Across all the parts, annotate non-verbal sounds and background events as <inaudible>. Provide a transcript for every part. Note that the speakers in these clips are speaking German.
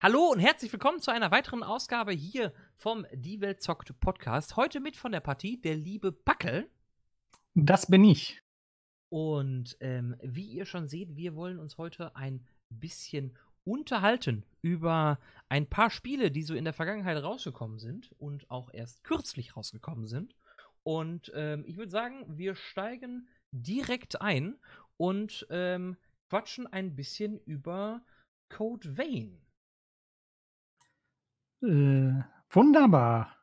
Hallo und herzlich willkommen zu einer weiteren Ausgabe hier vom Die Welt zockt Podcast. Heute mit von der Partie der liebe Backel. Das bin ich. Und ähm, wie ihr schon seht, wir wollen uns heute ein bisschen unterhalten über ein paar Spiele, die so in der Vergangenheit rausgekommen sind und auch erst kürzlich rausgekommen sind. Und ähm, ich würde sagen, wir steigen direkt ein und ähm, quatschen ein bisschen über Code Vein. Äh, wunderbar.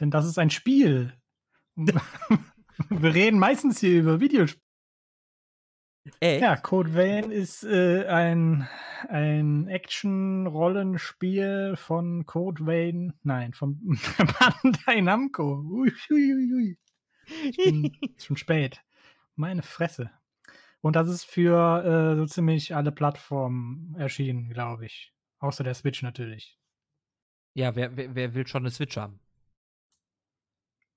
Denn das ist ein Spiel. <laughs> Wir reden meistens hier über Videospiele. Echt? Ja, Code Vein ist äh, ein, ein Action-Rollenspiel von Code Vein. Nein, von <laughs> Bandai Namco. Ui, ui, ui, ui. Ich bin <laughs> schon spät. Meine Fresse. Und das ist für äh, so ziemlich alle Plattformen erschienen, glaube ich. Außer der Switch natürlich. Ja, wer, wer, wer will schon eine Switch haben?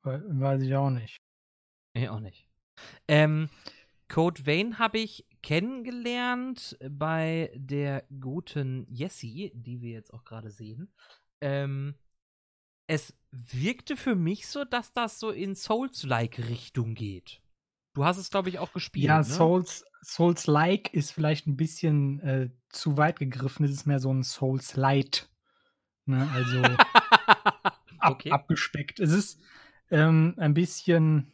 We- Weiß ich auch nicht. Ich auch nicht. Ähm, Code Vein habe ich kennengelernt bei der guten Jessie, die wir jetzt auch gerade sehen. Ähm, es wirkte für mich so, dass das so in Souls-like-Richtung geht. Du hast es, glaube ich, auch gespielt. Ja, ne? Souls, Souls-like ist vielleicht ein bisschen äh, zu weit gegriffen. Es ist mehr so ein Souls-light. Ne? Also <laughs> ab, okay. abgespeckt. Es ist ähm, ein bisschen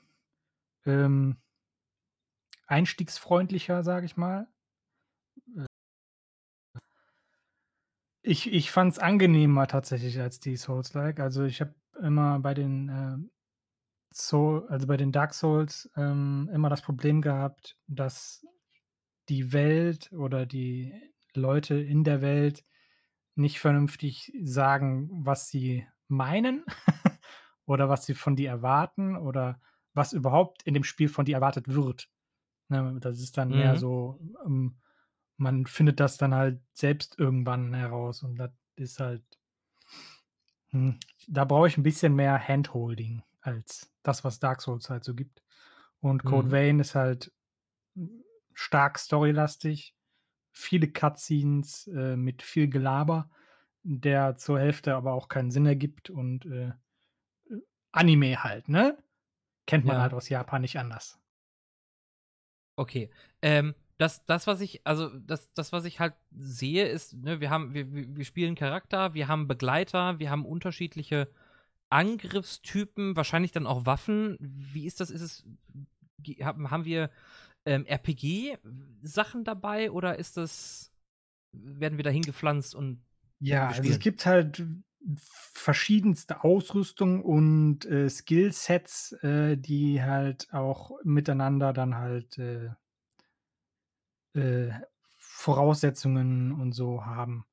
ähm, einstiegsfreundlicher, sage ich mal. Äh, Ich, ich fand es angenehmer tatsächlich als die Souls-like. Also ich habe immer bei den äh, Soul, also bei den Dark Souls ähm, immer das Problem gehabt, dass die Welt oder die Leute in der Welt nicht vernünftig sagen, was sie meinen <laughs> oder was sie von dir erwarten oder was überhaupt in dem Spiel von dir erwartet wird. Ne, das ist dann mehr Mhm. so, ähm, man findet das dann halt selbst irgendwann heraus und das ist halt, hm, da brauche ich ein bisschen mehr Handholding als das, was Dark Souls halt so gibt. Und Code Mhm. Vein ist halt stark storylastig, viele Cutscenes äh, mit viel Gelaber, der zur Hälfte aber auch keinen Sinn ergibt und äh, äh, Anime halt, ne? Kennt man Ja. halt aus Japan nicht anders. Okay. Ähm, das, das, was ich, also das, das, was ich halt sehe, ist, ne, wir haben, wir, wir spielen Charakter, wir haben Begleiter, wir haben unterschiedliche Angriffstypen, wahrscheinlich dann auch Waffen. Wie ist das? Ist es, haben wir ähm, RPG-Sachen dabei oder ist das, werden wir da hingepflanzt und Ja, also es gibt halt verschiedenste Ausrüstung und äh, Skillsets, äh, die halt auch miteinander dann halt äh, äh, Voraussetzungen und so haben.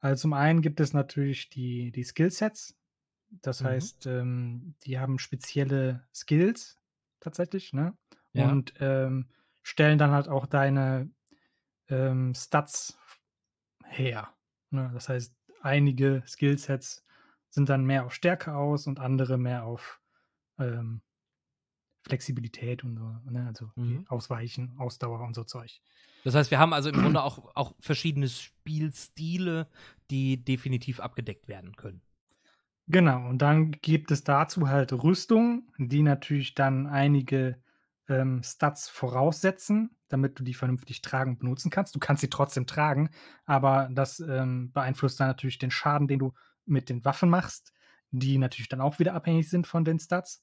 Also zum einen gibt es natürlich die, die Skillsets. Das Mhm. heißt, ähm, die haben spezielle Skills tatsächlich, ne? Ja. Und ähm, stellen dann halt auch deine ähm, Stats her. Ne? Das heißt, einige Skillsets sind dann mehr auf Stärke aus und andere mehr auf ähm, Flexibilität und so, ne? Also Mhm. Ausweichen, Ausdauer und so Zeug. Das heißt, wir haben also im Grunde auch, auch verschiedene Spielstile, die definitiv abgedeckt werden können. Genau, und dann gibt es dazu halt Rüstung, die natürlich dann einige ähm, Stats voraussetzen, damit du die vernünftig tragen und benutzen kannst. Du kannst sie trotzdem tragen, aber das ähm, beeinflusst dann natürlich den Schaden, den du mit den Waffen machst, die natürlich dann auch wieder abhängig sind von den Stats.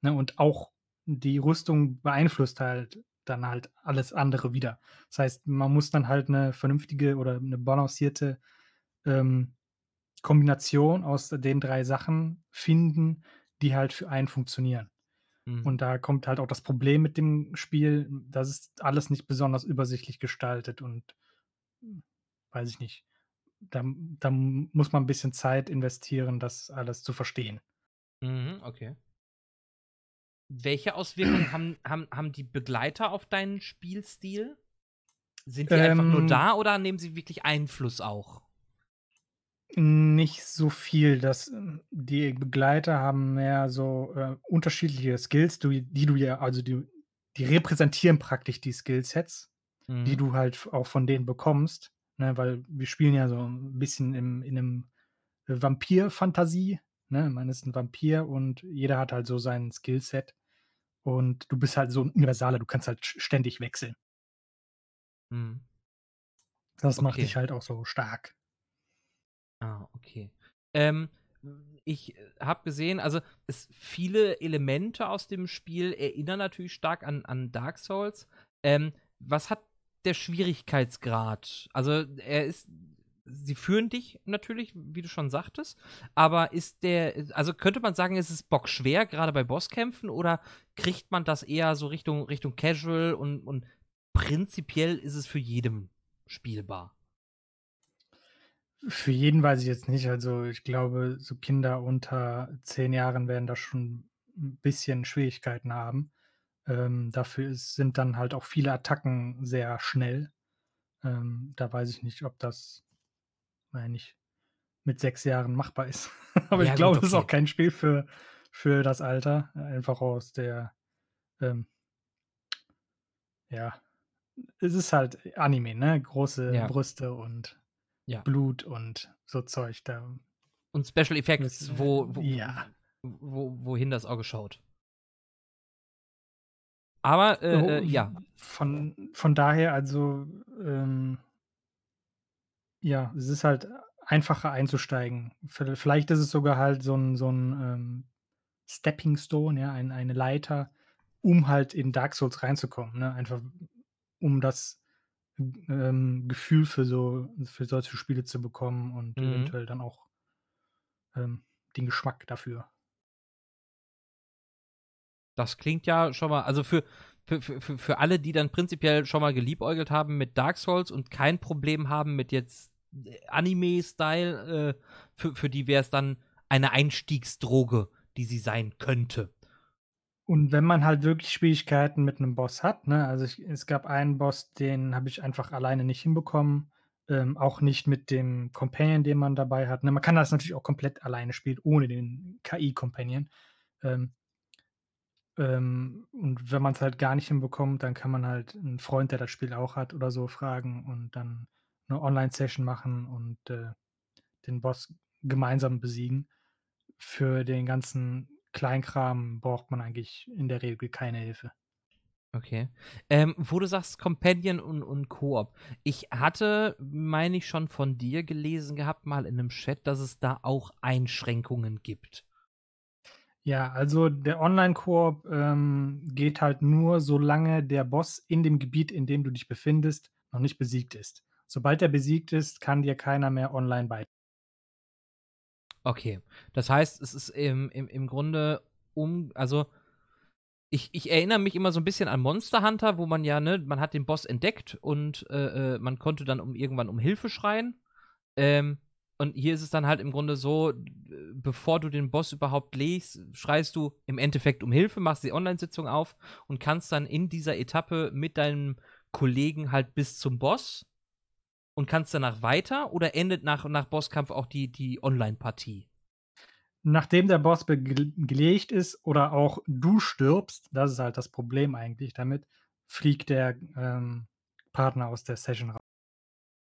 Ne? Und auch die Rüstung beeinflusst halt dann halt alles andere wieder. Das heißt, man muss dann halt eine vernünftige oder eine balancierte ähm, Kombination aus den drei Sachen finden, die halt für einen funktionieren. Mhm. Und da kommt halt auch das Problem mit dem Spiel, das ist alles nicht besonders übersichtlich gestaltet und hm, weiß ich nicht. Da, da muss man ein bisschen Zeit investieren, das alles zu verstehen. Mhm, okay. Welche Auswirkungen haben, haben, haben die Begleiter auf deinen Spielstil? Sind die einfach nur Ähm, da oder nehmen sie wirklich Einfluss auch? Nicht so viel. Das, ähm, die Begleiter haben mehr so äh, unterschiedliche Skills, du, die du ja, also die, die repräsentieren praktisch die Skillsets, die Mhm. du halt auch von denen bekommst. ne, weil wir spielen ja so 'n bisschen im in 'nem Vampir-Fantasie, ne? Man ist 'n Vampir und jeder hat halt so sein Skillset und du bist halt so 'n Universaler, du kannst halt st ständig wechseln. Mhm. Das macht Okay. dich halt auch so stark. Ah, okay. Ähm, ich habe gesehen, also es viele Elemente aus dem Spiel erinnern natürlich stark an an Dark Souls. Ähm, was hat der Schwierigkeitsgrad? Also, er ist sie führen dich natürlich, wie du schon sagtest, aber ist der also könnte man sagen, ist es bockschwer, grade bei Bosskämpfen, oder kriegt man das eher so Richtung Richtung Casual und und prinzipiell ist es für jedem spielbar? Für jeden weiß ich jetzt nicht. Also, ich glaube, so Kinder unter 10 Jahren werden da schon 'n bisschen Schwierigkeiten haben. Ähm, dafür ist sind dann halt auch viele Attacken sehr schnell. Ähm, da weiß ich nicht, ob das, meine ich, mit 6 Jahren machbar ist. <laughs> Aber ich Ja gut, glaube, das ist auch kein Spiel für für das Alter, einfach aus der, ähm ja, es ist halt Anime, ne? Große Ja. Brüste und Ja. Blut und so Zeug da Und Special Effects, äh wo wo ja. wo wohin das Auge schaut. Aber, Oh, äh, äh, v ja. von von daher, also, ähm ja, es ist halt einfacher einzusteigen. Viell vielleicht ist es sogar halt so 'n so 'n, ähm, Stepping Stone, ja, ein eine Leiter, um halt in Dark Souls reinzukommen, ne? Einfach um das, ähm, Gefühl für so für solche Spiele zu bekommen und Mhm. eventuell dann auch ähm, den Geschmack dafür. Das klingt ja schon mal also für für für für alle, die dann prinzipiell schon mal geliebäugelt haben mit Dark Souls und kein Problem haben mit jetzt Anime-Style, äh, für für die wär's dann eine Einstiegsdroge, die sie sein könnte. Und wenn man halt wirklich Schwierigkeiten mit 'nem Boss hat, ne? Also, ich es gab einen Boss, den habe ich einfach alleine nicht hinbekommen, ähm, auch nicht mit dem Companion, den man dabei hat, ne? Man kann das natürlich auch komplett alleine spielen, ohne den KI-Companion. Ähm ähm, und wenn man's halt gar nicht hinbekommt, dann kann man halt 'n Freund, der das Spiel auch hat oder so, fragen und dann 'ne Online-Session machen und, äh, den Boss gemeinsam besiegen. Für den ganzen Kleinkram braucht man eigentlich in der Regel keine Hilfe. Okay. Ähm, wo du sagst Companion und und Koop. Ich hatte, meine ich, schon von dir gelesen gehabt, mal in 'nem Chat, dass es da auch Einschränkungen gibt. Ja, also der Online-Koop, ähm, geht halt nur, solange der Boss in dem Gebiet, in dem du dich befindest, noch nicht besiegt ist. Sobald er besiegt ist, kann dir keiner mehr online bei Okay. Das heißt, es ist im im im Grunde um also ich ich erinnere mich immer so 'n bisschen an Monster Hunter, wo man ja, ne man hat den Boss entdeckt und, äh, äh, man konnte dann um irgendwann um Hilfe schreien. Ähm, und hier ist es dann halt im Grunde so, bevor du den Boss überhaupt legst, schreist du im Endeffekt um Hilfe, machst die Online-Sitzung auf und kannst dann in dieser Etappe mit deinem Kollegen halt bis zum Boss und kannst danach weiter oder endet nach nach Bosskampf auch die die Online-Partie? Nachdem der Boss gelegt ist oder auch du stirbst, das ist halt das Problem eigentlich damit, fliegt der, ähm, Partner aus der Session ra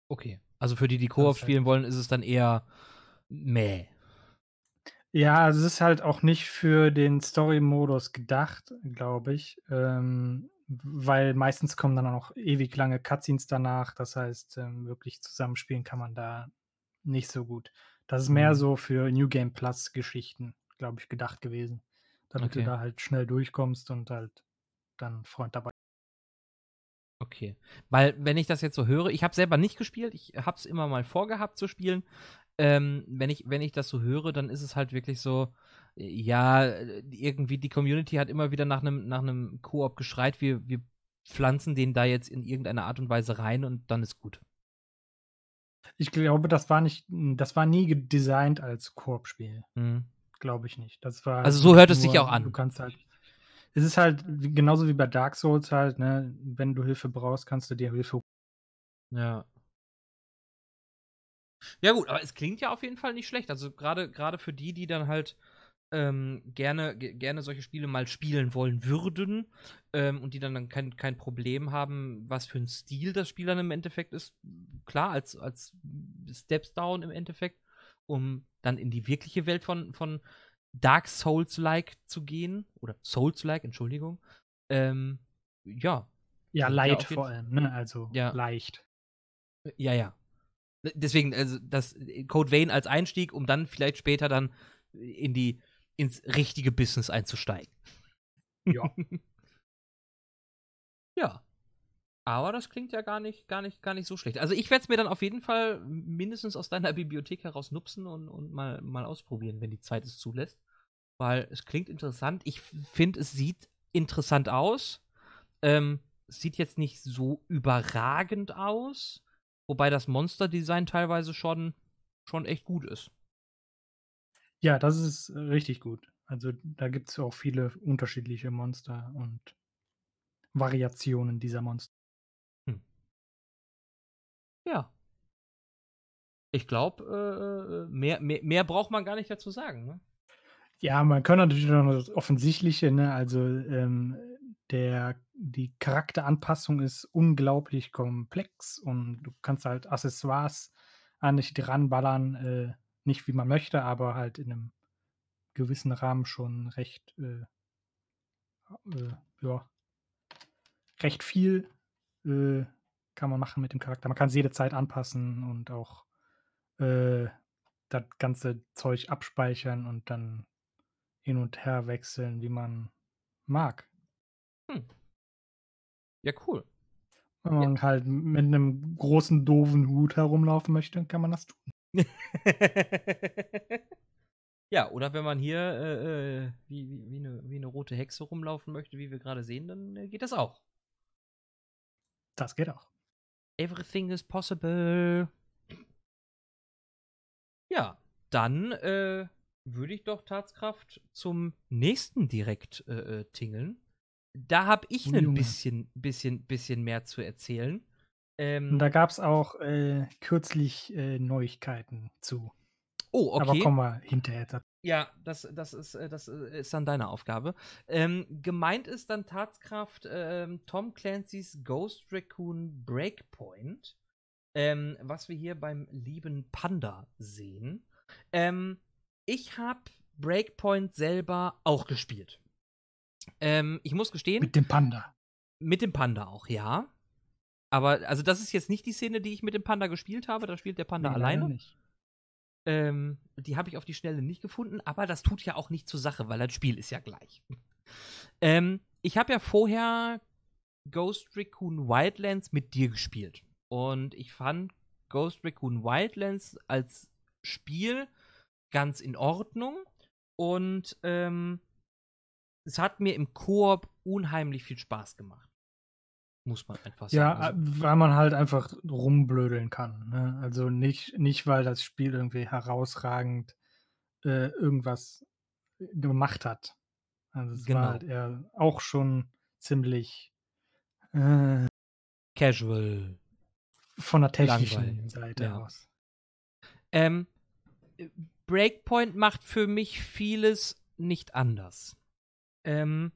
Okay. Also für die, die Koop halt spielen wollen, ist es dann eher mäh. Ja, also es ist halt auch nicht für den Story-Modus gedacht, glaube ich, ähm, weil meistens kommen dann auch ewig lange Cut-Scenes danach. Das heißt, ähm, wirklich zusammenspielen kann man da nicht so gut. Das ist mehr Mhm. so für New Game Plus Geschichten, glaube ich, gedacht gewesen, damit du Okay. da halt schnell durchkommst und halt dann Freund dabei Okay. Weil, wenn ich das jetzt so höre ich habe selber nicht gespielt, ich habe es immer mal vorgehabt zu spielen. Ähm, wenn ich wenn ich das so höre, dann ist es halt wirklich so, ja, irgendwie die Community hat immer wieder nach 'nem nach Koop geschreit. Wir wir pflanzen den da jetzt in irgendeiner Art und Weise rein und dann ist gut. Ich glaube, das war nicht hm, das war nie gedesignt als Koop-Spiel. Mhm. Glaube ich nicht. Das war Also, so hört es sich auch du an. kannst halt es ist halt genauso wie bei Dark Souls halt, ne? Wenn du Hilfe brauchst, kannst du dir Hilfe Ja. Ja gut, aber es klingt ja auf jeden Fall nicht schlecht. Also grade für die, die dann halt, ähm, gerne, gerne solche Spiele mal spielen wollen würden ähm, und die dann, dann kein, kein Problem haben, was für ein Stil das Spiel dann im Endeffekt ist. Klar, als, als Steps Down im Endeffekt, um dann in die wirkliche Welt von, von Dark Souls-like zu gehen. Oder Souls-like, Entschuldigung. Ähm, ja. Ja, light vor allem, ne? Also ja. leicht. Ja, ja. Deswegen, also das Code Vein als Einstieg, um dann vielleicht später dann in die ins richtige Business einzusteigen. Ja. <laughs> ja. Aber das klingt ja gar nicht, gar nicht, gar nicht so schlecht. Also ich werde es mir dann auf jeden Fall mindestens aus deiner Bibliothek heraus nupsen und, und mal, mal ausprobieren, wenn die Zeit es zulässt. Weil es klingt interessant. Ich finde, es sieht interessant aus. Ähm, sieht jetzt nicht so überragend aus. Wobei das Monster-Design teilweise schon, schon echt gut ist. Ja, das ist richtig gut. Also da gibt es auch viele unterschiedliche Monster und Variationen dieser Monster. Hm. Ja. Ich glaube, äh, äh, mehr, mehr, mehr braucht man gar nicht dazu sagen. Ne? Ja, man kann natürlich noch das Offensichtliche, ne? Also ähm, der, die Charakteranpassung ist unglaublich komplex und du kannst halt Accessoires an dich ranballern. Äh, nicht wie man möchte, aber halt in einem gewissen Rahmen schon recht, äh, äh, ja, recht viel äh, kann man machen mit dem Charakter. Man kann es jederzeit anpassen und auch äh, das ganze Zeug abspeichern und dann hin und her wechseln, wie man mag. Hm. Ja, cool. Wenn man ja. halt mit einem großen, doofen Hut herumlaufen möchte, kann man das tun. Ja, oder wenn man hier äh, äh, wie, wie, wie, eine, wie eine rote Hexe rumlaufen möchte, wie wir gerade sehen, dann äh, geht das auch. Das geht auch. Everything is possible. Ja, dann äh, würde ich doch Tatskraft zum nächsten direkt äh, tingeln. Da habe ich oh, ein bisschen, bisschen, bisschen mehr zu erzählen. Ähm, Und da gab es auch äh, kürzlich äh, Neuigkeiten zu. Oh, okay. Aber kommen wir hinterher. Ja, das, das, ist, äh, das äh, ist dann deine Aufgabe. Ähm, gemeint ist dann Tatskraft ähm, Tom Clancy's Ghost Raccoon Breakpoint, ähm, was wir hier beim lieben Panda sehen. Ähm, ich habe Breakpoint selber auch gespielt. Ähm, ich muss gestehen. Mit dem Panda. Mit dem Panda auch, ja. Aber, also, das ist jetzt nicht die Szene, die ich mit dem Panda gespielt habe. Da spielt der Panda nee, alleine. Nicht. Ähm, die habe ich auf die Schnelle nicht gefunden, aber das tut ja auch nicht zur Sache, weil das Spiel ist ja gleich. <laughs> ähm, ich habe ja vorher Ghost Recon Wildlands mit dir gespielt. Und ich fand Ghost Recon Wildlands als Spiel ganz in Ordnung. Und ähm, es hat mir im Koop unheimlich viel Spaß gemacht. Muss man einfach sagen. Ja, also, weil man halt einfach rumblödeln kann. Ne? Also nicht, nicht, weil das Spiel irgendwie herausragend äh, irgendwas gemacht hat. Also es genau. war halt eher auch schon ziemlich äh, casual. Von der technischen Langweil. Seite ja. aus. Ähm, Breakpoint macht für mich vieles nicht anders. Ähm,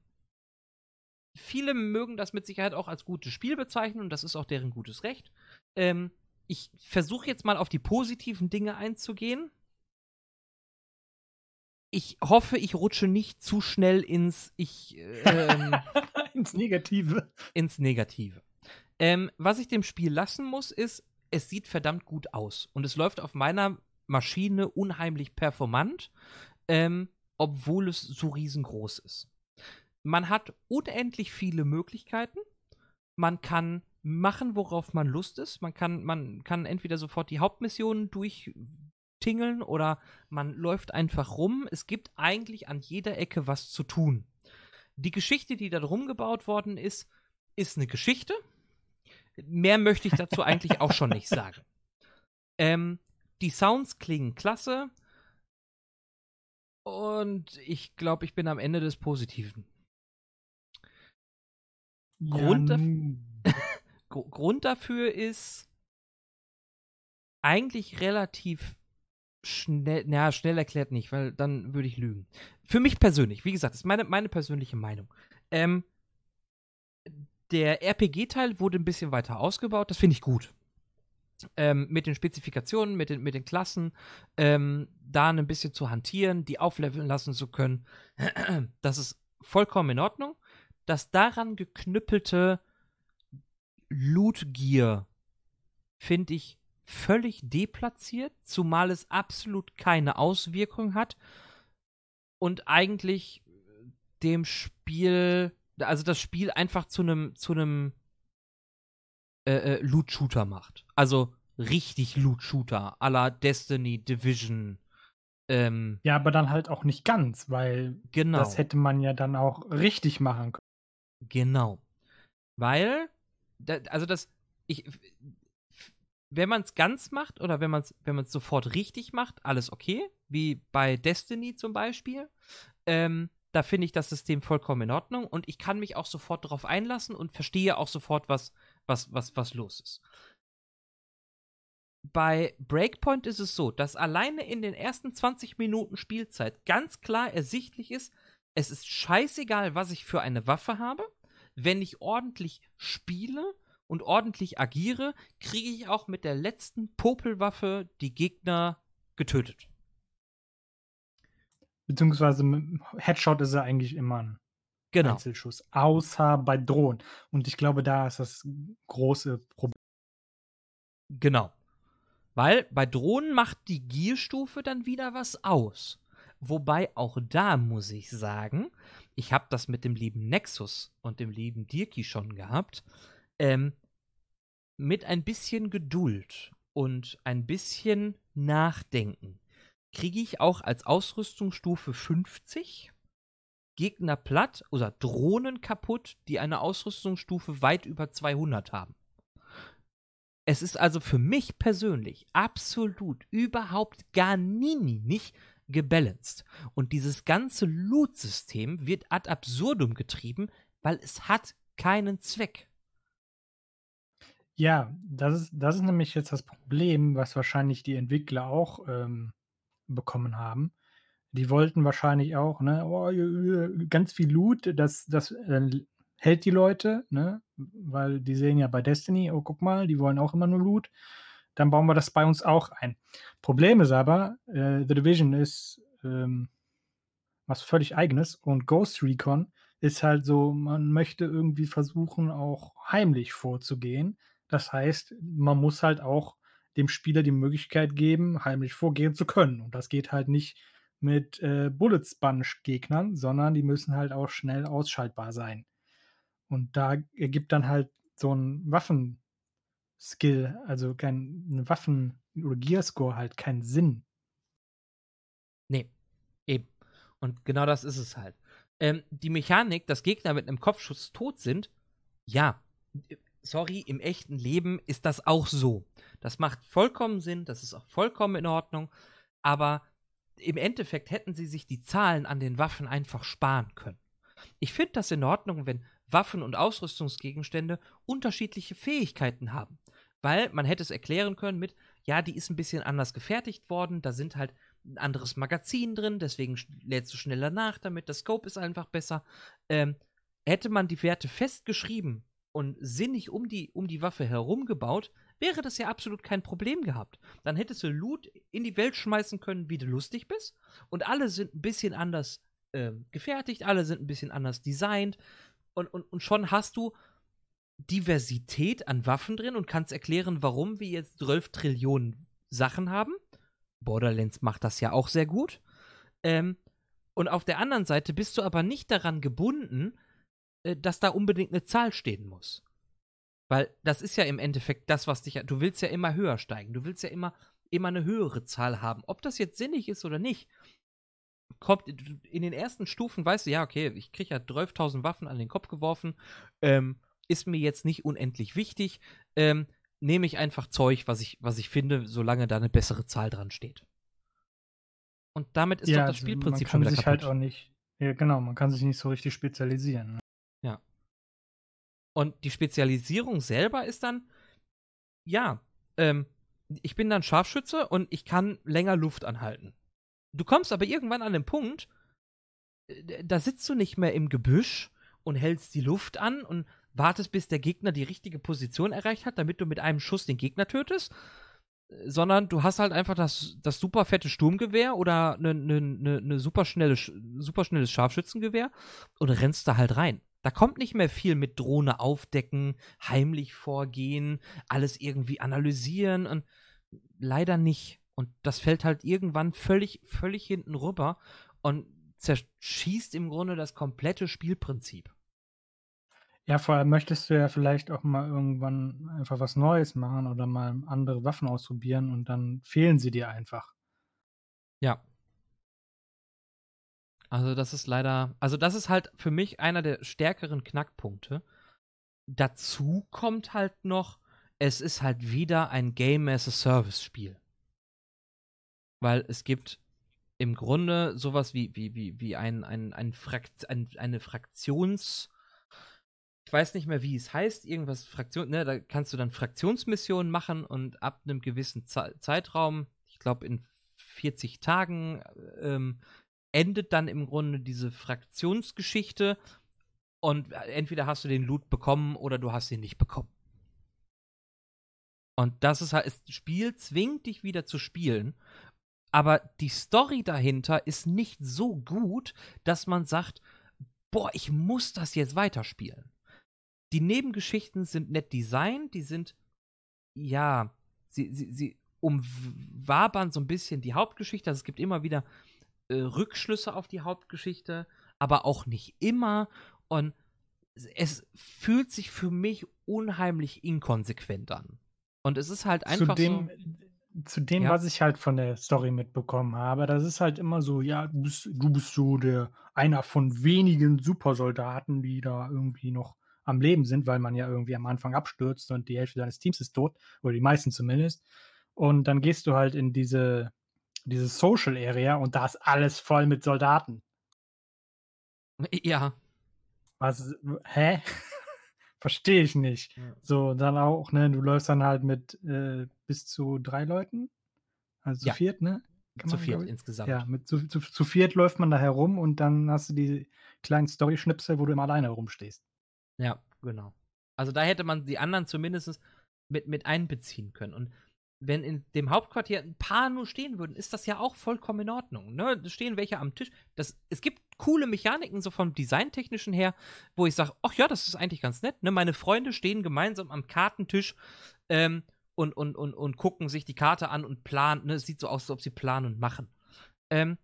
viele mögen das mit Sicherheit auch als gutes Spiel bezeichnen und das ist auch deren gutes Recht. Ähm, ich versuche jetzt mal auf die positiven Dinge einzugehen. Ich hoffe, ich rutsche nicht zu schnell ins ich ähm, <laughs> ins Negative. Ins Negative. Ähm, was ich dem Spiel lassen muss, ist, es sieht verdammt gut aus und es läuft auf meiner Maschine unheimlich performant, ähm, obwohl es so riesengroß ist man hat unendlich viele Möglichkeiten. Man kann machen, worauf man Lust ist. Man kann, man kann entweder sofort die Hauptmissionen durchtingeln oder man läuft einfach rum. Es gibt eigentlich an jeder Ecke was zu tun. Die Geschichte, die da drum gebaut worden ist, ist eine Geschichte. Mehr möchte ich dazu <laughs> eigentlich auch schon nicht sagen. Ähm, die Sounds klingen klasse. Und ich glaube, ich bin am Ende des Positiven. Grund, ja, <laughs> Grund dafür ist eigentlich relativ schnell, naja, schnell erklärt nicht, weil dann würde ich lügen. Für mich persönlich, wie gesagt, das ist meine, meine persönliche Meinung. Ähm, der RPG-Teil wurde ein bisschen weiter ausgebaut, das finde ich gut. Ähm, mit den Spezifikationen, mit den, mit den Klassen, ähm, da ein bisschen zu hantieren, die aufleveln lassen zu können. <clears throat> Das ist vollkommen in Ordnung. Das daran geknüppelte Loot Gear finde ich völlig deplatziert, zumal es absolut keine Auswirkung hat und eigentlich dem Spiel, also das Spiel einfach zu einem zu einem äh, äh, Loot Shooter macht. Also richtig Loot Shooter, à la Destiny, Division. Ähm, ja, aber dann halt auch nicht ganz, weil genau. das hätte man ja dann auch richtig machen können. Genau. Weil, da, also das, ich, wenn man es ganz macht oder wenn man es wenn sofort richtig macht, alles okay. Wie bei Destiny zum Beispiel. Ähm, da finde ich das System vollkommen in Ordnung und ich kann mich auch sofort darauf einlassen und verstehe auch sofort, was, was, was, was los ist. Bei Breakpoint ist es so, dass alleine in den ersten 20 Minuten Spielzeit ganz klar ersichtlich ist, es ist scheißegal, was ich für eine Waffe habe. Wenn ich ordentlich spiele und ordentlich agiere, kriege ich auch mit der letzten Popelwaffe die Gegner getötet. Beziehungsweise Headshot ist er eigentlich immer ein genau. Einzelschuss. Außer bei Drohnen. Und ich glaube, da ist das große Problem. Genau. Weil bei Drohnen macht die Gierstufe dann wieder was aus. Wobei auch da muss ich sagen, ich habe das mit dem lieben Nexus und dem lieben Dirki schon gehabt. Ähm, mit ein bisschen Geduld und ein bisschen Nachdenken kriege ich auch als Ausrüstungsstufe 50 Gegner platt oder Drohnen kaputt, die eine Ausrüstungsstufe weit über 200 haben. Es ist also für mich persönlich absolut überhaupt gar nie, nicht gebalanced. Und dieses ganze Loot-System wird ad absurdum getrieben, weil es hat keinen Zweck. Ja, das ist, das ist nämlich jetzt das Problem, was wahrscheinlich die Entwickler auch ähm, bekommen haben. Die wollten wahrscheinlich auch, ne, oh, ganz viel Loot, das, das äh, hält die Leute, ne, weil die sehen ja bei Destiny, oh, guck mal, die wollen auch immer nur Loot. Dann bauen wir das bei uns auch ein. Problem ist aber, äh, The Division ist ähm, was völlig eigenes und Ghost Recon ist halt so, man möchte irgendwie versuchen, auch heimlich vorzugehen. Das heißt, man muss halt auch dem Spieler die Möglichkeit geben, heimlich vorgehen zu können. Und das geht halt nicht mit äh, Bullet Sponge-Gegnern, sondern die müssen halt auch schnell ausschaltbar sein. Und da ergibt dann halt so ein Waffenskill, also kein Waffen- oder Gearscore halt keinen Sinn. Nee, eben. Und genau das ist es halt. Ähm, die Mechanik, dass Gegner mit einem Kopfschuss tot sind, ja, sorry, im echten Leben ist das auch so. Das macht vollkommen Sinn, das ist auch vollkommen in Ordnung, aber im Endeffekt hätten sie sich die Zahlen an den Waffen einfach sparen können. Ich finde das in Ordnung, wenn Waffen und Ausrüstungsgegenstände unterschiedliche Fähigkeiten haben. Weil man hätte es erklären können mit, ja, die ist ein bisschen anders gefertigt worden, da sind halt ein anderes Magazin drin, deswegen lädst du schneller nach damit, das Scope ist einfach besser. Ähm, hätte man die Werte festgeschrieben und sinnig um die, um die Waffe herum gebaut, wäre das ja absolut kein Problem gehabt. Dann hättest du Loot in die Welt schmeißen können, wie du lustig bist. Und alle sind ein bisschen anders äh, gefertigt, alle sind ein bisschen anders designt. Und, und, und schon hast du Diversität an Waffen drin und kannst erklären, warum wir jetzt 12 Trillionen Sachen haben. Borderlands macht das ja auch sehr gut. Ähm, und auf der anderen Seite bist du aber nicht daran gebunden, äh, dass da unbedingt eine Zahl stehen muss. Weil das ist ja im Endeffekt das, was dich. Du willst ja immer höher steigen. Du willst ja immer, immer eine höhere Zahl haben. Ob das jetzt sinnig ist oder nicht, kommt in den ersten Stufen, weißt du, ja, okay, ich kriege ja 12.000 Waffen an den Kopf geworfen. Ähm, ist mir jetzt nicht unendlich wichtig. Ähm, nehme ich einfach Zeug, was ich, was ich finde, solange da eine bessere Zahl dran steht. Und damit ist ja, doch das also Spielprinzip schon wieder kaputt. Man kann sich halt auch nicht, ja genau, man kann sich nicht so richtig spezialisieren. Ne? Ja. Und die Spezialisierung selber ist dann, ja, ähm, ich bin dann Scharfschütze und ich kann länger Luft anhalten. Du kommst aber irgendwann an den Punkt, äh, da sitzt du nicht mehr im Gebüsch und hältst die Luft an und wartest, bis der Gegner die richtige Position erreicht hat, damit du mit einem Schuss den Gegner tötest, sondern du hast halt einfach das, das super fette Sturmgewehr oder eine ne, ne, ne super, schnelle, super schnelles Scharfschützengewehr und rennst da halt rein. Da kommt nicht mehr viel mit Drohne aufdecken, heimlich vorgehen, alles irgendwie analysieren und leider nicht. Und das fällt halt irgendwann völlig, völlig hinten rüber und zerschießt im Grunde das komplette Spielprinzip. Ja, vor allem möchtest du ja vielleicht auch mal irgendwann einfach was Neues machen oder mal andere Waffen ausprobieren und dann fehlen sie dir einfach. Ja. Also das ist leider, also das ist halt für mich einer der stärkeren Knackpunkte. Dazu kommt halt noch, es ist halt wieder ein Game as a Service Spiel. Weil es gibt im Grunde sowas wie, wie, wie, wie ein, ein, ein, Frakt, ein eine Fraktions- ich weiß nicht mehr, wie es heißt, irgendwas Fraktion, ne, da kannst du dann Fraktionsmissionen machen und ab einem gewissen Ze Zeitraum, ich glaube in 40 Tagen, ähm, endet dann im Grunde diese Fraktionsgeschichte und entweder hast du den Loot bekommen oder du hast ihn nicht bekommen. Und das ist halt, das Spiel zwingt dich wieder zu spielen, aber die Story dahinter ist nicht so gut, dass man sagt, boah, ich muss das jetzt weiterspielen die Nebengeschichten sind nett designt, die sind, ja, sie, sie, sie umwabern so ein bisschen die Hauptgeschichte. Also es gibt immer wieder äh, Rückschlüsse auf die Hauptgeschichte, aber auch nicht immer. Und es fühlt sich für mich unheimlich inkonsequent an. Und es ist halt einfach zu dem, so. Zu dem, ja. was ich halt von der Story mitbekommen habe, das ist halt immer so, ja, du bist, du bist so der einer von wenigen Supersoldaten, die da irgendwie noch am Leben sind, weil man ja irgendwie am Anfang abstürzt und die Hälfte deines Teams ist tot, oder die meisten zumindest. Und dann gehst du halt in diese, diese Social Area und da ist alles voll mit Soldaten. Ja. Was, hä? <laughs> Verstehe ich nicht. Ja. So, dann auch, ne, du läufst dann halt mit äh, bis zu drei Leuten. Also zu ja. viert, ne? Kann zu viert insgesamt. Ja, mit zu, zu, zu, viert läuft man da herum und dann hast du die kleinen Story-Schnipsel, wo du immer alleine herumstehst. Ja, genau. Also da hätte man die anderen zumindest mit, mit einbeziehen können. Und wenn in dem Hauptquartier ein paar nur stehen würden, ist das ja auch vollkommen in Ordnung. Ne? Da stehen welche am Tisch. Das, es gibt coole Mechaniken, so vom Designtechnischen her, wo ich sage, ach ja, das ist eigentlich ganz nett. Ne? Meine Freunde stehen gemeinsam am Kartentisch ähm, und, und, und, und gucken sich die Karte an und planen. Ne? Es sieht so aus, als ob sie planen und machen. Ähm,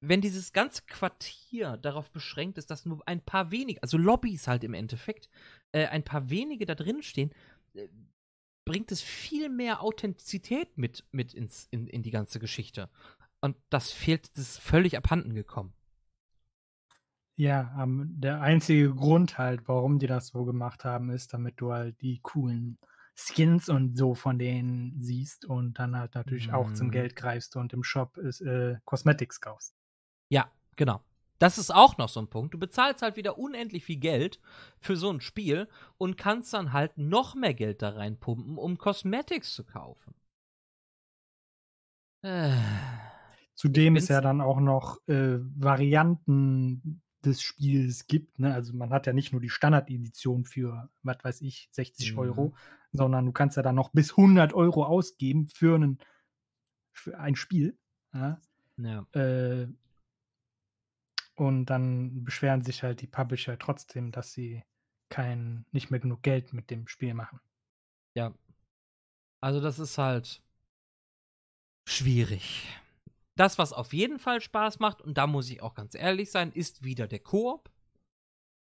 wenn dieses ganze Quartier darauf beschränkt ist, dass nur ein paar wenige, also Lobbys halt im Endeffekt, äh, ein paar wenige da drin stehen, äh, bringt es viel mehr Authentizität mit, mit ins, in, in die ganze Geschichte. Und das fehlt, das ist völlig abhanden gekommen. Ja, ähm, der einzige Grund halt, warum die das so gemacht haben, ist, damit du halt die coolen Skins und so von denen siehst und dann halt natürlich mm. auch zum mhm. Geld greifst und im Shop ist, äh, Cosmetics kaufst. Ja, genau. Das ist auch noch so ein Punkt. Du bezahlst halt wieder unendlich viel Geld für so ein Spiel und kannst dann halt noch mehr Geld da reinpumpen, um Cosmetics zu kaufen. Äh. Zudem es ja dann auch noch äh, Varianten des Spiels gibt. Ne? Also man hat ja nicht nur die Standard-Edition für, was weiß ich, 60 mhm. Euro, sondern du kannst ja dann noch bis 100 Euro ausgeben für, einen, für ein Spiel. Ja? Ja. Äh, und dann beschweren sich halt die Publisher trotzdem, dass sie kein, nicht mehr genug Geld mit dem Spiel machen. Ja. Also das ist halt schwierig. Das, was auf jeden Fall Spaß macht, und da muss ich auch ganz ehrlich sein, ist wieder der Koop.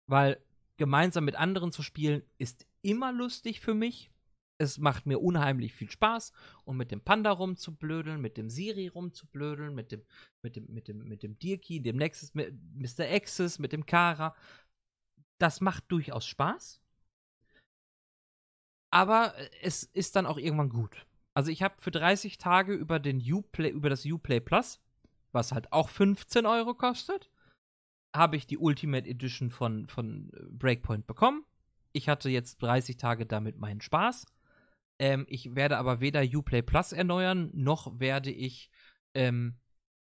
Weil gemeinsam mit anderen zu spielen ist immer lustig für mich es macht mir unheimlich viel Spaß und mit dem Panda rumzublödeln, mit dem Siri rumzublödeln, mit dem, mit dem, mit dem, mit dem Dirki, dem Nexus, mit Mr. Axis, mit dem Kara. Das macht durchaus Spaß. Aber es ist dann auch irgendwann gut. Also ich habe für 30 Tage über den Uplay, über das Uplay Plus, was halt auch 15 Euro kostet, habe ich die Ultimate Edition von, von Breakpoint bekommen. Ich hatte jetzt 30 Tage damit meinen Spaß Ähm, ich werde aber weder Uplay Plus erneuern, noch werde ich ähm,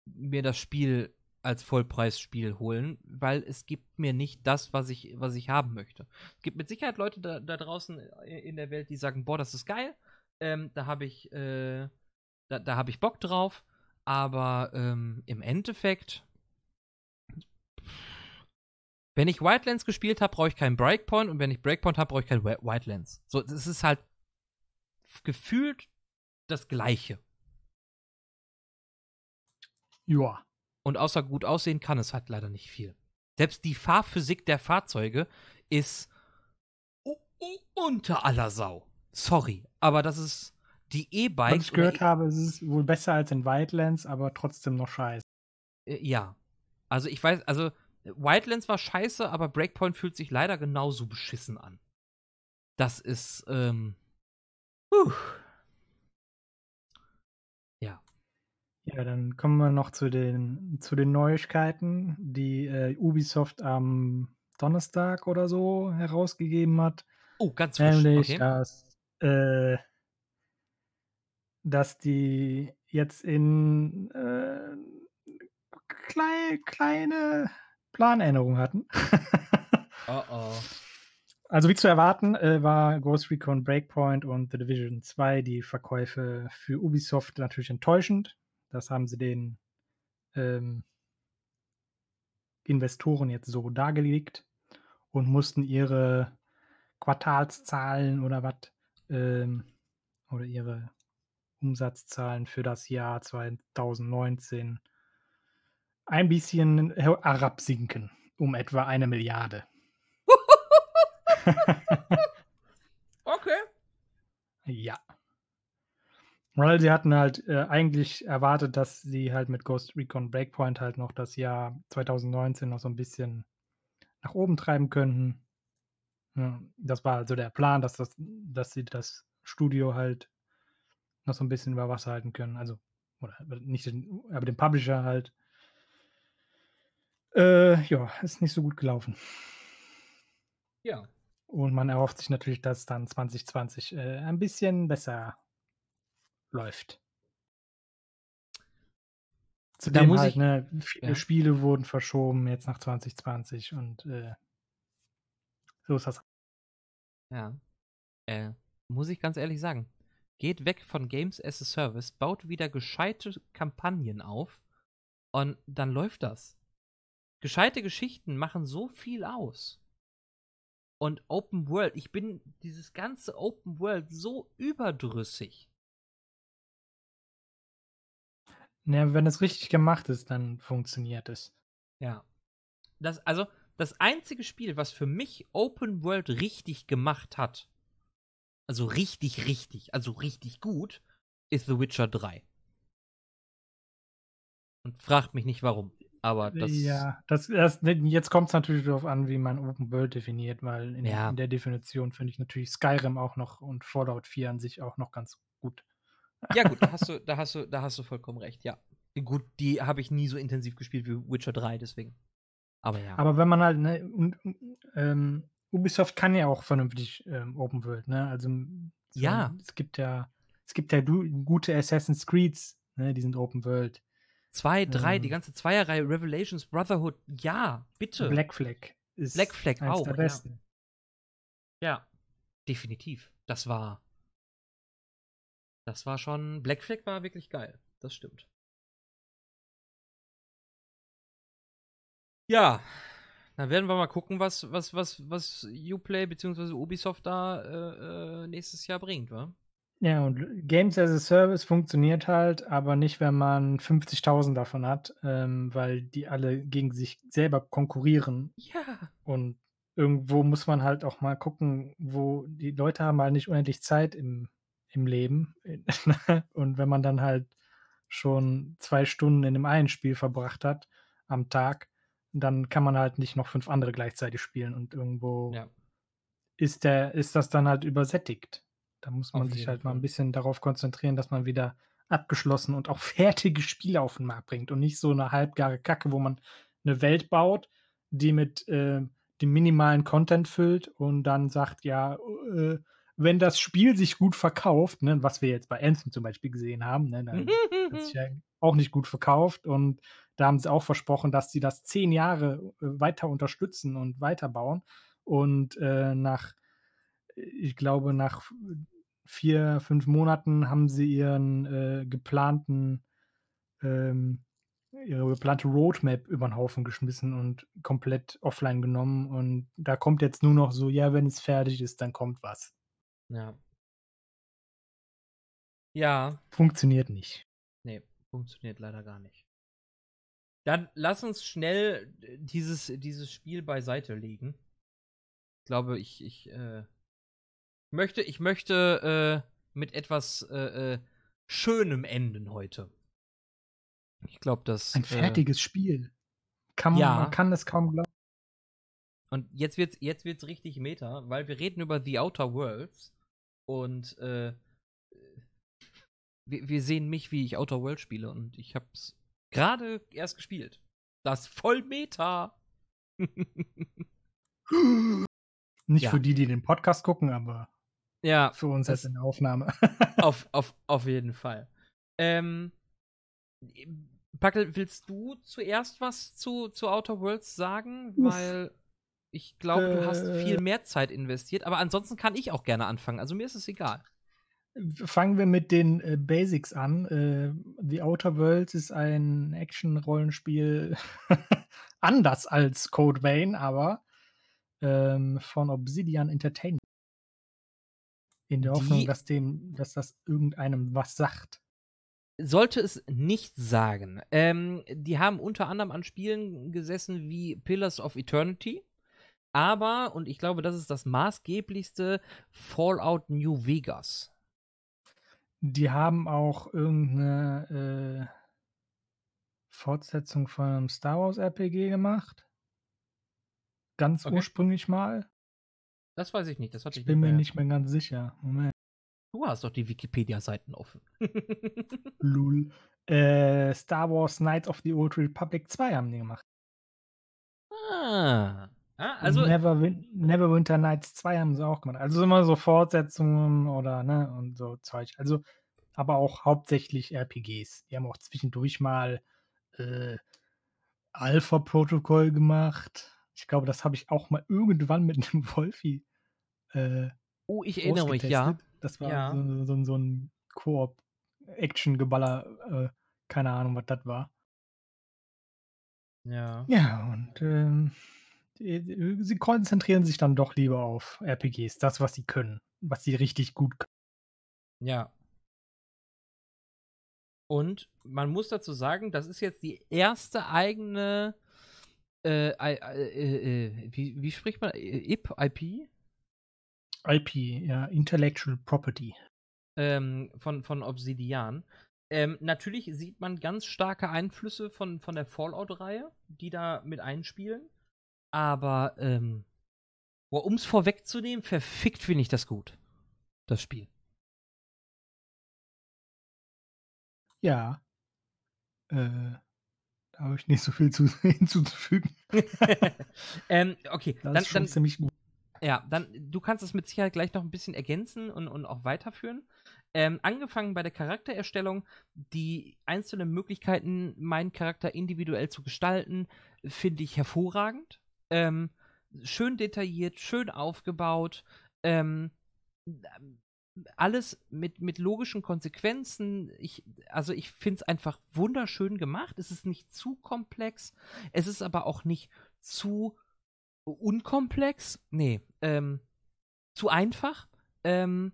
mir das Spiel als Vollpreisspiel holen, weil es gibt mir nicht das, was ich, was ich haben möchte. Es gibt mit Sicherheit Leute da, da draußen in der Welt, die sagen, boah, das ist geil, ähm, da habe ich, äh, da, da habe ich Bock drauf, aber ähm, im Endeffekt, wenn ich Wildlands gespielt habe, brauche ich keinen Breakpoint und wenn ich Breakpoint habe, brauche ich kein Wildlands. So, es ist halt gefühlt das Gleiche. Ja. Und außer gut aussehen kann es halt leider nicht viel. Selbst die Fahrphysik der Fahrzeuge ist unter aller Sau. Sorry, aber das ist die E-Bikes. Was ich gehört habe, ist es wohl besser als in Wildlands, aber trotzdem noch scheiße. Äh, ja. Also ich weiß, also Wildlands war scheiße, aber Breakpoint fühlt sich leider genauso beschissen an. Das ist, ähm. Uh. Ja. Ja, dann kommen wir noch zu den, zu den Neuigkeiten, die äh, Ubisoft am Donnerstag oder so herausgegeben hat. Oh, ganz frisch. Nämlich, okay. dass, äh, dass die jetzt in äh, klei kleine Planänderungen hatten. <laughs> oh oh. Also wie zu erwarten, äh, war Ghost Recon Breakpoint und The Division 2 die Verkäufe für Ubisoft natürlich enttäuschend. Das haben sie den ähm, Investoren jetzt so dargelegt und mussten ihre Quartalszahlen oder was ähm, oder ihre Umsatzzahlen für das Jahr 2019 ein bisschen herabsinken um etwa eine Milliarde. <laughs> okay. Ja. Weil sie hatten halt äh, eigentlich erwartet, dass sie halt mit Ghost Recon Breakpoint halt noch das Jahr 2019 noch so ein bisschen nach oben treiben könnten. Ja, das war also der Plan, dass, das, dass sie das Studio halt noch so ein bisschen über Wasser halten können. Also, oder nicht den, aber den Publisher halt. Äh, ja, ist nicht so gut gelaufen. Ja. Und man erhofft sich natürlich, dass dann 2020 äh, ein bisschen besser läuft. Zudem Da muss halt, ich- ne, viele ja. Spiele wurden verschoben jetzt nach 2020 und äh, so ist das. Ja. Äh, muss ich ganz ehrlich sagen. Geht weg von Games as a Service, baut wieder gescheite Kampagnen auf und dann läuft das. Gescheite Geschichten machen so viel aus. Und Open World, ich bin dieses ganze Open World so überdrüssig. Ne, wenn es richtig gemacht ist, dann funktioniert es. Ja. Das, also, das einzige Spiel, was für mich Open World richtig gemacht hat, also richtig, richtig, also richtig gut, ist The Witcher 3. Und fragt mich nicht warum. Aber das. ja, das, das, ne, jetzt kommt es natürlich darauf an, wie man Open World definiert, weil in, Ja. in der Definition finde ich natürlich Skyrim auch noch und Fallout 4 an sich auch noch ganz gut. Ja, gut, da <laughs> hast du, da hast du, da hast du vollkommen recht, ja. Gut, die habe ich nie so intensiv gespielt wie Witcher 3, deswegen. Aber ja. Aber wenn man halt, ne, und, ähm, Ubisoft kann ja auch vernünftig ähm, Open World, ne? Also so, Ja. es gibt ja, es gibt ja gute Assassin's Creeds, ne, die sind Open World. Zwei, drei, die ähm, ganze Zweierreihe, Revelations, Brotherhood, ja, bitte. Black Flag ist Black Flag auch, der ja. besten. Ja, definitiv. Das war. Das war schon. Black Flag war wirklich geil. Das stimmt. Ja. Dann werden wir mal gucken, was, was, was, was Uplay bzw. Ubisoft da äh, äh, nächstes Jahr bringt, wa? Ja, und Games as a Service funktioniert halt, aber nicht, wenn man 50.000 davon hat, ähm, weil die alle gegen sich selber konkurrieren. Ja. Und irgendwo muss man halt auch mal gucken, wo die Leute haben halt nicht unendlich Zeit im, im Leben. <laughs> Und wenn man dann halt schon zwei Stunden in dem einen Spiel verbracht hat am Tag, dann kann man halt nicht noch fünf andere gleichzeitig spielen und irgendwo Ja. ist der, ist das dann halt übersättigt. Da muss man Auf sich halt mal Fall. ein bisschen darauf konzentrieren, dass man wieder abgeschlossen und auch <laughs> fertige Spiele auf den Markt bringt und nicht so eine halbgare Kacke, wo man eine Welt baut, die mit äh, dem minimalen Content füllt und dann sagt, ja, äh, wenn das Spiel sich gut verkauft, ne, was wir jetzt bei Anthem zum Beispiel gesehen haben, ne, dann hat sich <laughs> ja auch nicht gut verkauft und da haben sie auch versprochen, dass sie das zehn Jahre äh, weiter unterstützen und weiterbauen. Und äh, nach, ich glaube, nach vier, fünf Monaten haben sie ihren äh, geplanten, ähm, ihre geplante Roadmap über den Haufen geschmissen und komplett offline genommen. Und da kommt jetzt nur noch so, ja, wenn es fertig ist, dann kommt was. Ja. Ja. Funktioniert nicht. Nee, funktioniert leider gar nicht. Dann lass uns schnell äh, dieses, dieses Spiel beiseite legen. Ich glaube, ich, ich äh, möchte, ich möchte äh, mit etwas äh, äh Schönem enden heute. Ich glaube, das. Ein äh, fertiges Spiel. Kann man, ja. man kann es kaum glauben. Und jetzt wird's, jetzt wird's richtig meta, weil wir reden über The Outer Worlds und äh, wir, wir, sehen mich, wie ich Outer Worlds spiele und ich hab's gerade erst gespielt. Das voll Meta. <laughs> Nicht ja. für die, die den Podcast gucken, aber ja, für uns jetzt in der Aufnahme. <laughs> auf, auf, auf jeden Fall. Ähm, Packel, willst du zuerst was zu, zu Outer Worlds sagen? Uff. Weil ich glaube, du hast viel äh. mehr Zeit investiert, aber ansonsten kann ich auch gerne anfangen. Also mir ist es egal. Fangen wir mit den äh, Basics an. Äh, The Outer Worlds ist ein Action-Rollenspiel <laughs> anders als Code Vein, aber ähm, von Obsidian Entertainment. In der Hoffnung, dass, dem, dass das irgendeinem was sagt sollte es nicht sagen. Ähm, die haben unter anderem an Spielen gesessen wie Pillars of Eternity, aber, und ich glaube, das ist das maßgeblichste, Fallout New Vegas. Die haben auch irgendeine äh, Fortsetzung von einem Star Wars RPG gemacht. Ganz okay. ursprünglich mal. Das weiß ich nicht. Das ich bin mir nicht mehr ganz sicher. Moment. Du hast doch die Wikipedia-Seiten offen. <laughs> Lul. Äh, Star Wars Knights of the Old Republic 2 haben die gemacht. Ah. ah also. Never, Win Neverwinter Nights 2 haben sie auch gemacht. Also immer so Fortsetzungen oder, ne, und so Zeug. Also, aber auch hauptsächlich RPGs. Die haben auch zwischendurch mal äh, Alpha-Protokoll gemacht. Ich glaube, das habe ich auch mal irgendwann mit einem <laughs> Wolfi äh, Oh, ich erinnere mich, ja. Das war ja. so, so, so, ein Koop-Action-Geballer, äh, keine Ahnung, was das war. Ja. Ja, und ähm, die, sie konzentrieren sich dann doch lieber auf RPGs, das, was sie können, was sie richtig gut können. Ja. Und man muss dazu sagen, das ist jetzt die erste eigene, äh, äh, äh, wie, wie spricht man, IP, IP? IP, ja, Intellectual Property. Ähm, von, von Obsidian. Ähm, natürlich sieht man ganz starke Einflüsse von, von der Fallout-Reihe, die da mit einspielen. Aber, ähm, um es vorwegzunehmen, verfickt finde ich das gut. Das Spiel. Ja. Äh, da habe ich nicht so viel zu, <laughs> hinzuzufügen. <laughs> ähm, okay, das dann, ist schon dann, ziemlich gut. Ja, dann, du kannst es mit Sicherheit gleich noch ein bisschen ergänzen und, und auch weiterführen. Ähm, angefangen bei der Charaktererstellung, die einzelnen Möglichkeiten, meinen Charakter individuell zu gestalten, finde ich hervorragend. Ähm, schön detailliert, schön aufgebaut. Ähm, alles mit, mit logischen Konsequenzen. Ich, also ich finde es einfach wunderschön gemacht. Es ist nicht zu komplex. Es ist aber auch nicht zu unkomplex, nee, ähm, zu einfach. Ähm,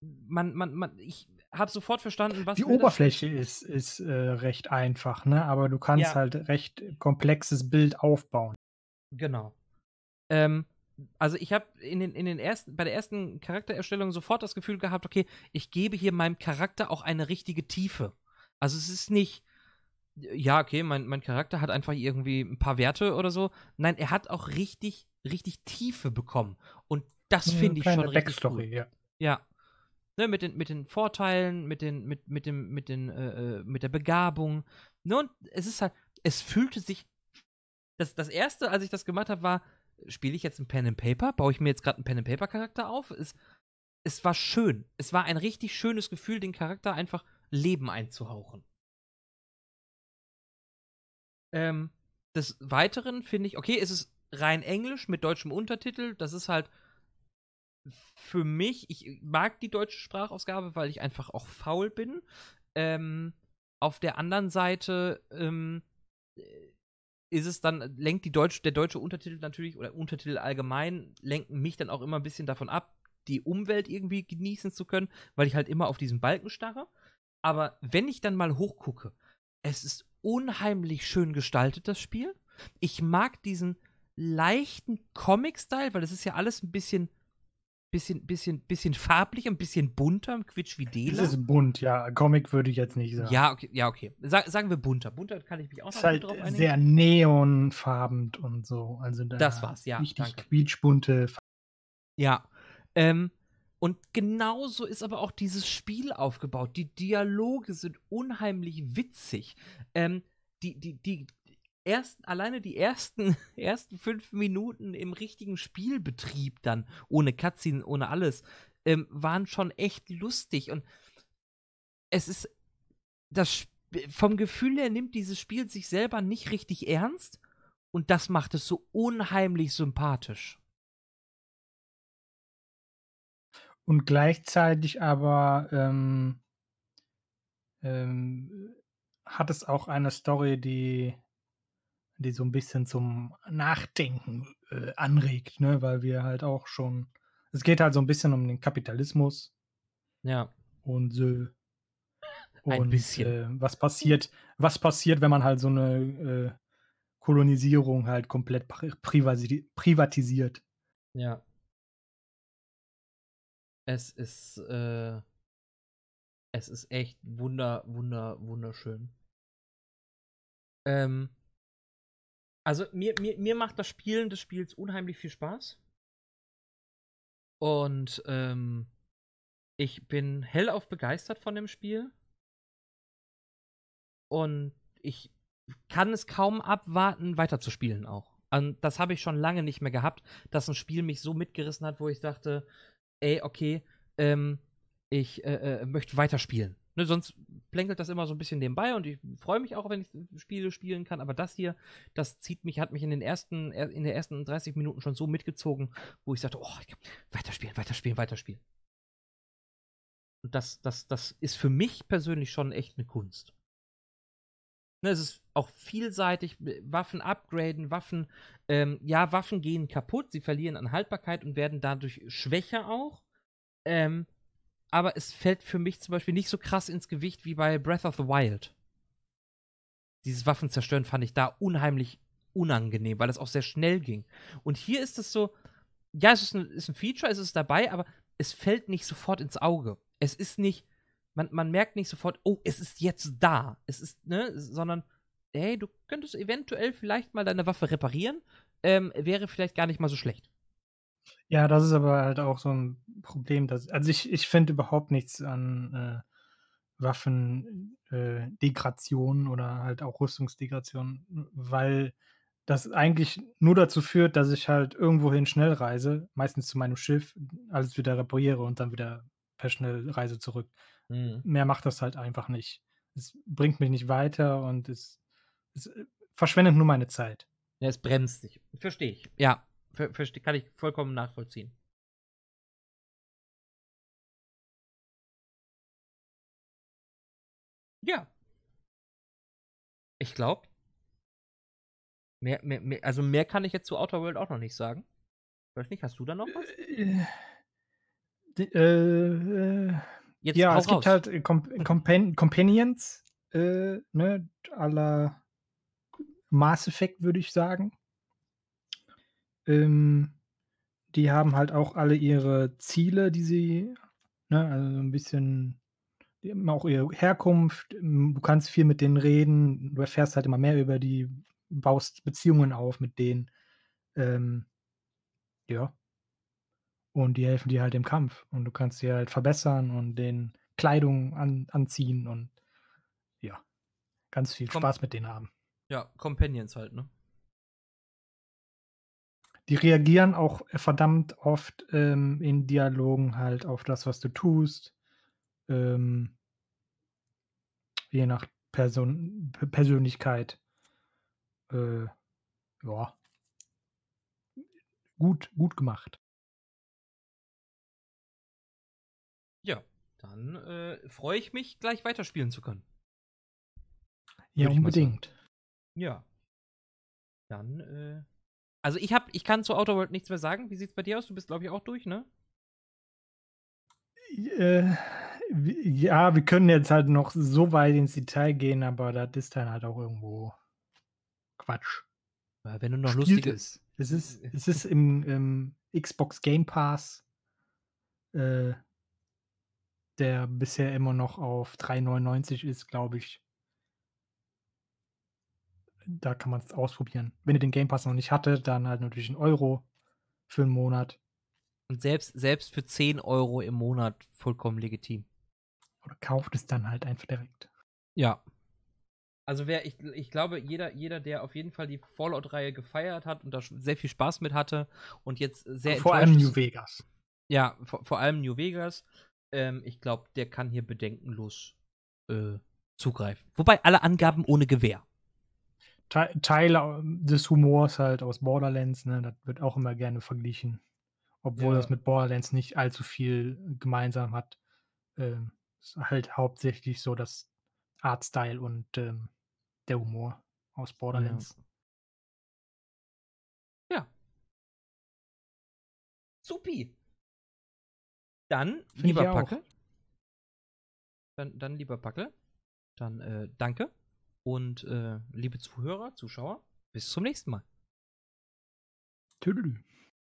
man, man, man, ich habe sofort verstanden, was. Die Oberfläche ist, ist äh, recht einfach, ne? Aber du kannst ja. halt recht komplexes Bild aufbauen. Genau. Ähm, also ich habe in den, in den ersten, bei der ersten Charaktererstellung sofort das Gefühl gehabt, okay, ich gebe hier meinem Charakter auch eine richtige Tiefe. Also es ist nicht, ja, okay, mein, mein Charakter hat einfach irgendwie ein paar Werte oder so. Nein, er hat auch richtig, richtig Tiefe bekommen. Und das finde ich schon richtig Backstory, cool. ja. Ja. Ne, mit, den, mit den Vorteilen, mit, den, mit, mit, dem, mit, den, äh, äh, mit der Begabung. Ne, und es ist halt, es fühlte sich. Das, das erste, als ich das gemacht habe, war, spiele ich jetzt ein Pen and Paper? Baue ich mir jetzt gerade einen Pen and Paper Charakter auf? Ist, es war schön. Es war ein richtig schönes Gefühl, den Charakter einfach Leben einzuhauchen. Ähm, des Weiteren finde ich, okay, es ist rein Englisch mit deutschem Untertitel. Das ist halt für mich, ich mag die deutsche Sprachausgabe, weil ich einfach auch faul bin. Ähm, auf der anderen Seite ähm, ist es dann, lenkt die Deutsch, der deutsche Untertitel natürlich oder Untertitel allgemein, lenken mich dann auch immer ein bisschen davon ab, die Umwelt irgendwie genießen zu können, weil ich halt immer auf diesen Balken starre. Aber wenn ich dann mal hochgucke, es ist unheimlich schön gestaltet, das Spiel. Ich mag diesen leichten Comic-Style, weil das ist ja alles ein bisschen, bisschen, bisschen, bisschen farblich, ein bisschen bunter, quietsch wie Dela. Es ist bunt, ja. Comic würde ich jetzt nicht sagen. Ja, okay, ja, okay. Sag, sagen wir bunter. Bunter kann ich mich auch noch ist halt drauf einigen. sehr neonfarbend und so. Also da Das war's, ja, Richtig danke. quietschbunte. Ja. Ähm, und genauso ist aber auch dieses Spiel aufgebaut. Die Dialoge sind unheimlich witzig. Ähm, die, die, die ersten, alleine die ersten, <laughs> ersten fünf Minuten im richtigen Spielbetrieb dann, ohne Cutscene, ohne alles, ähm, waren schon echt lustig. Und es ist das Sp- vom Gefühl her nimmt dieses Spiel sich selber nicht richtig ernst und das macht es so unheimlich sympathisch. Und gleichzeitig aber ähm, ähm, hat es auch eine Story, die, die so ein bisschen zum Nachdenken äh, anregt, ne? weil wir halt auch schon. Es geht halt so ein bisschen um den Kapitalismus Ja. und so. Ein Und bisschen. Äh, was passiert, was passiert, wenn man halt so eine äh, Kolonisierung halt komplett pri privasi privatisiert? Ja. Es ist, äh, es ist echt wunder, wunder, wunderschön. Ähm, also mir, mir, mir macht das Spielen des Spiels unheimlich viel Spaß. Und ähm, ich bin hellauf begeistert von dem Spiel. Und ich kann es kaum abwarten, weiterzuspielen auch. Und das habe ich schon lange nicht mehr gehabt, dass ein Spiel mich so mitgerissen hat, wo ich dachte, ey, okay, ähm, ich äh, äh, möchte weiterspielen. Ne, sonst plänkelt das immer so ein bisschen nebenbei und ich freue mich auch, wenn ich Spiele spielen kann. Aber das hier, das zieht mich, hat mich in den ersten, er- in den ersten 30 Minuten schon so mitgezogen, wo ich sagte, oh, ich kann weiterspielen, weiterspielen, weiterspielen. Und das, das, das ist für mich persönlich schon echt eine Kunst. Ne, es ist auch vielseitig, Waffen upgraden, Waffen, ähm, ja, Waffen gehen kaputt, sie verlieren an Haltbarkeit und werden dadurch schwächer auch. Ähm, aber es fällt für mich zum Beispiel nicht so krass ins Gewicht wie bei Breath of the Wild. Dieses Waffenzerstören fand ich da unheimlich unangenehm, weil es auch sehr schnell ging. Und hier ist es so, ja, es ist ein, ist ein Feature, es ist dabei, aber es fällt nicht sofort ins Auge. Es ist nicht, man, man merkt nicht sofort, oh, es ist jetzt da. Es ist, ne, sondern, hey, du könntest eventuell vielleicht mal deine Waffe reparieren. Ähm, wäre vielleicht gar nicht mal so schlecht. Ja, das ist aber halt auch so ein Problem, dass also ich ich finde überhaupt nichts an, äh, Waffen äh, oder halt auch Rüstungsdegradation, weil das eigentlich nur dazu führt, dass ich halt irgendwohin schnell reise, meistens zu meinem Schiff, alles wieder repariere und dann wieder per Schnellreise zurück. Mehr macht das halt einfach nicht. Es bringt mich nicht weiter und es es, äh, verschwendet nur meine Zeit. Ja, es bremst dich. Verstehe ich. Ja, ver kann ich vollkommen nachvollziehen. Ja. Ich glaube, mehr, mehr, mehr, also mehr kann ich jetzt zu Outer World auch noch nicht sagen. Weiß nicht, hast du da noch was? Äh, d äh, äh, Jetzt ja, es gibt raus. halt, äh, Comp Compan Companions, äh, ne, à la Mass Effect, würde ich sagen. Ähm, die haben halt auch alle ihre Ziele, die sie ne, also so 'n bisschen die haben auch ihre Herkunft, du kannst viel mit denen reden, du erfährst halt immer mehr über die, baust Beziehungen auf mit denen. Ähm ja. Und die helfen dir halt im Kampf und du kannst sie halt verbessern und denen Kleidung an anziehen und ja, ganz viel Komm. Spaß mit denen haben. Ja, Companions halt, ne? Die reagieren auch verdammt oft, ähm, in Dialogen halt auf das, was du tust. Ähm je nach Person Persönlichkeit. Äh, ja. Gut gut gemacht. Ja, dann, äh, freue ich mich, gleich weiterspielen zu können. Ja, Würde unbedingt. Ja. Dann, äh also, ich habe ich kann zu Outer World nichts mehr sagen. Wie sieht's bei dir aus? Du bist, glaube ich, auch durch, ne? Äh, ja, wir können jetzt halt noch so weit ins Detail gehen, aber das ist dann halt auch irgendwo Quatsch. Wenn du noch Spielt lustige es. Es ist <laughs> es ist im im Xbox Game Pass äh der bisher immer noch auf 3,99 ist, glaube ich. Da kann man's ausprobieren. Wenn ihr den Game Pass noch nicht hattet, dann halt natürlich 1 Euro für 'n Monat. Und selbst selbst für 10 Euro im Monat vollkommen legitim. Oder kauft es dann halt einfach direkt. Ja. Also, wer ich ich glaube, jeder jeder, der auf jeden Fall die Fallout-Reihe gefeiert hat und da sehr viel Spaß mit hatte und jetzt sehr Vor allem New Vegas. Ja, vor vor allem New Vegas. Ähm, ich glaube, der kann hier bedenkenlos, äh, zugreifen. Wobei alle Angaben ohne Gewähr. Tei Teile des Humors halt aus Borderlands, ne, das wird auch immer gerne verglichen. Obwohl das Ja. mit Borderlands nicht allzu viel gemeinsam hat. Ähm, ist halt hauptsächlich so das Artstyle und, ähm, der Humor aus Borderlands. Ja. Supi. Dann, lieber. Packel dann dann, lieber Packel, dann, äh, danke und, äh, liebe Zuhörer, Zuschauer, bis zum nächsten Mal. Tüdelü.